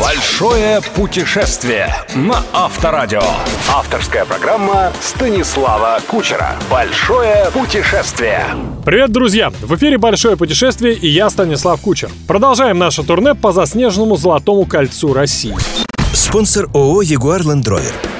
Большое путешествие на Авторадио. Авторская программа Станислава Кучера. Большое путешествие. Привет, друзья! В эфире «Большое путешествие» и я, Станислав Кучер. Продолжаем наше турне по заснеженному Золотому кольцу России. Спонсор ООО «Ягуар Ленд Ровер».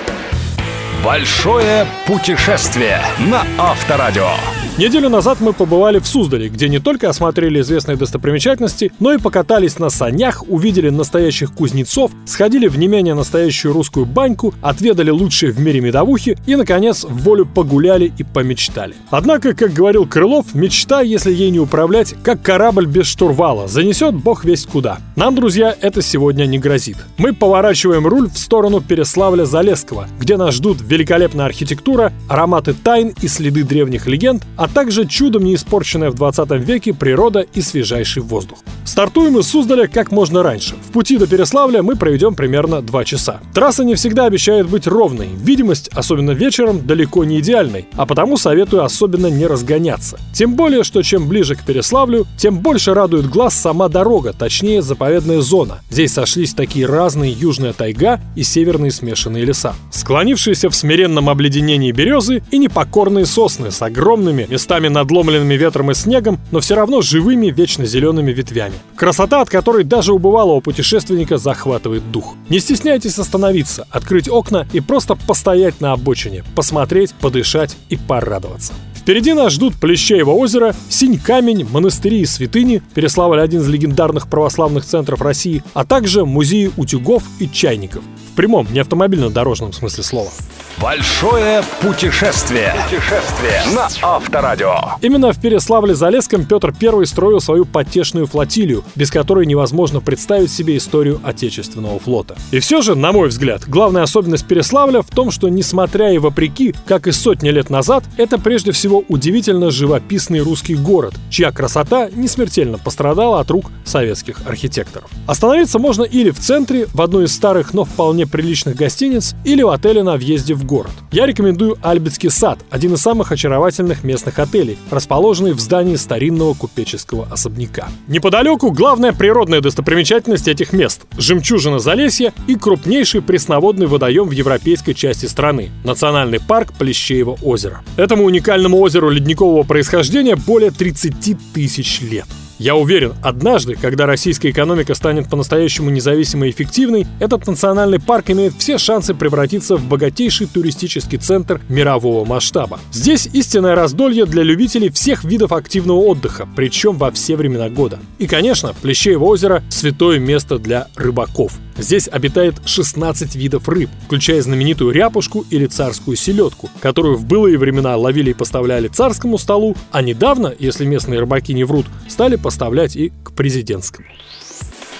Большое путешествие на Авторадио. Неделю назад мы побывали в Суздале, где не только осмотрели известные достопримечательности, но и покатались на санях, увидели настоящих кузнецов, сходили в не менее настоящую русскую баньку, отведали лучшие в мире медовухи и, наконец, в волю погуляли и помечтали. Однако, как говорил Крылов, мечта, если ей не управлять, как корабль без штурвала, занесет бог весть куда. Нам, друзья, это сегодня не грозит. Мы поворачиваем руль в сторону Переславля-Залесского, где нас ждут великолепная архитектура, ароматы тайн и следы древних легенд, а также чудом не испорченная в 20 веке природа и свежайший воздух. Стартуем из Суздаля как можно раньше. В пути до Переславля мы проведем примерно 2 часа. Трасса не всегда обещает быть ровной. Видимость, особенно вечером, далеко не идеальной, а потому советую особенно не разгоняться. Тем более, что чем ближе к Переславлю, тем больше радует глаз сама дорога, точнее заповедная зона. Здесь сошлись такие разные южная тайга и северные смешанные леса. Склонившиеся в смиренном обледенении березы и непокорные сосны с огромными местами надломленными ветром и снегом, но все равно живыми вечно зелеными ветвями. Красота, от которой даже у бывалого путешественника захватывает дух. Не стесняйтесь остановиться, открыть окна и просто постоять на обочине, посмотреть, подышать и порадоваться. Впереди нас ждут Плещеево озеро, Синь камень, монастыри и святыни, Переславль один из легендарных православных центров России, а также музеи утюгов и чайников. В прямом, не автомобильно-дорожном смысле слова. Большое путешествие. Путешествие на Авторадио. Именно в Переславле-Залесском Петр I строил свою потешную флотилию, без которой невозможно представить себе историю Отечественного флота. И все же, на мой взгляд, главная особенность Переславля в том, что, несмотря и вопреки, как и сотни лет назад, это прежде всего удивительно живописный русский город, чья красота не смертельно пострадала от рук советских архитекторов. Остановиться можно или в центре, в одной из старых, но вполне приличных гостиниц, или в отеле на въезде в город. Я рекомендую Альбицкий сад, один из самых очаровательных местных отелей, расположенный в здании старинного купеческого особняка. Неподалеку главная природная достопримечательность этих мест – жемчужина Залесья и крупнейший пресноводный водоем в европейской части страны – национальный парк Плещеево озеро. Этому уникальному озеру ледникового происхождения более 30 тысяч лет. Я уверен, однажды, когда российская экономика станет по-настоящему независимой и эффективной, этот национальный парк имеет все шансы превратиться в богатейший туристический центр мирового масштаба. Здесь истинное раздолье для любителей всех видов активного отдыха, причем во все времена года. И, конечно, Плещеево озеро – святое место для рыбаков. Здесь обитает 16 видов рыб, включая знаменитую ряпушку или царскую селедку, которую в былые времена ловили и поставляли царскому столу, а недавно, если местные рыбаки не врут, стали поставлять и к президентскому.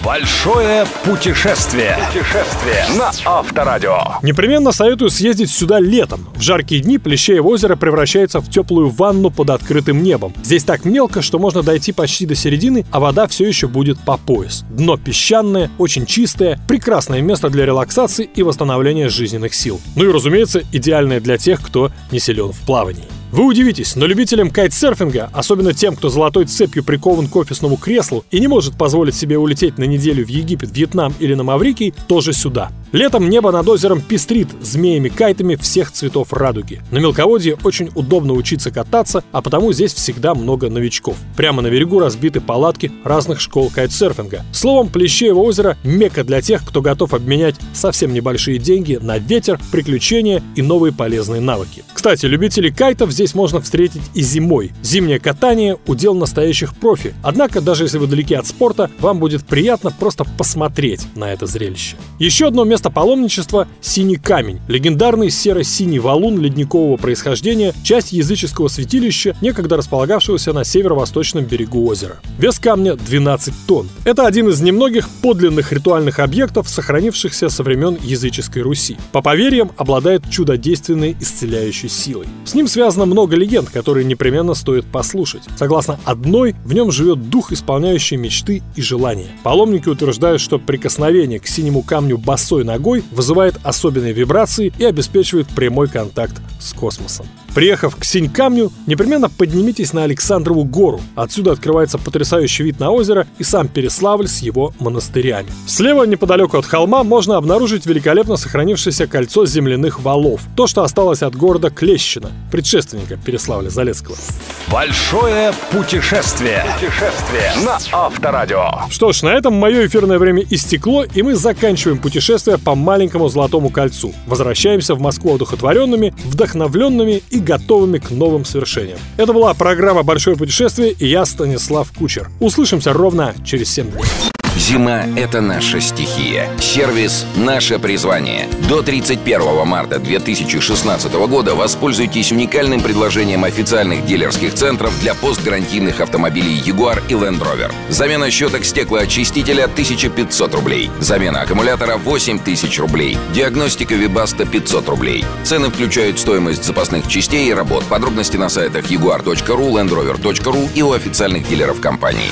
Большое путешествие. Путешествие на Авторадио. Непременно советую съездить сюда летом. В жаркие дни Плещеево озеро превращается в теплую ванну под открытым небом. Здесь так мелко, что можно дойти почти до середины, а вода все еще будет по пояс. Дно песчаное, очень чистое, прекрасное место для релаксации и восстановления жизненных сил. Ну и, разумеется, идеальное для тех, кто не силен в плавании. Вы удивитесь, но любителям кайтсерфинга, особенно тем, кто золотой цепью прикован к офисному креслу и не может позволить себе улететь на неделю в Египет, Вьетнам или на Маврикий, тоже сюда. Летом небо над озером пестрит змеями-кайтами всех цветов радуги. На мелководье очень удобно учиться кататься, а потому здесь всегда много новичков. Прямо на берегу разбиты палатки разных школ кайтсерфинга. Словом, Плещеево озеро – мекка для тех, кто готов обменять совсем небольшие деньги на ветер, приключения и новые полезные навыки. Кстати, любителей кайтов здесь можно встретить и зимой. Зимнее катание – удел настоящих профи. Однако, даже если вы далеки от спорта, вам будет приятно просто посмотреть на это зрелище. Еще одно место паломничества – Синий камень. Легендарный серо-синий валун ледникового происхождения, часть языческого святилища, некогда располагавшегося на северо-восточном берегу озера. Вес камня 12 тонн. Это один из немногих подлинных ритуальных объектов, сохранившихся со времен языческой Руси. По поверьям, обладает чудодейственной исцеляющей силой. С ним связано много легенд, которые непременно стоит послушать. Согласно одной, в нем живет дух, исполняющий мечты и желания. Паломники утверждают, что прикосновение к синему камню босой ногой вызывает особенные вибрации и обеспечивает прямой контакт с космосом. Приехав к Синь-Камню, непременно поднимитесь на Александрову гору. Отсюда открывается потрясающий вид на озеро и сам Переславль с его монастырями. Слева, неподалеку от холма, можно обнаружить великолепно сохранившееся кольцо земляных валов. То, что осталось от города Клещина, предшественника Переславля-Залесского. Большое путешествие. Путешествие на Авторадио. Что ж, на этом мое эфирное время истекло, и мы заканчиваем путешествие по маленькому Золотому кольцу. Возвращаемся в Москву одухотворенными, вдохновленными и готовыми к новым свершениям. Это была программа «Большое путешествие» и я, Станислав Кучер. Услышимся ровно через 7 дней. Зима – это наша стихия. Сервис – наше призвание. До 31 марта 2016 года воспользуйтесь уникальным предложением официальных дилерских центров для постгарантийных автомобилей Jaguar и Land Rover. Замена щеток стеклоочистителя – 1500 рублей. Замена аккумулятора – 8000 рублей. Диагностика Вибаста – 500 рублей. Цены включают стоимость запасных частей и работ. Подробности на сайтах jaguar.ru, landrover.ru и у официальных дилеров компании.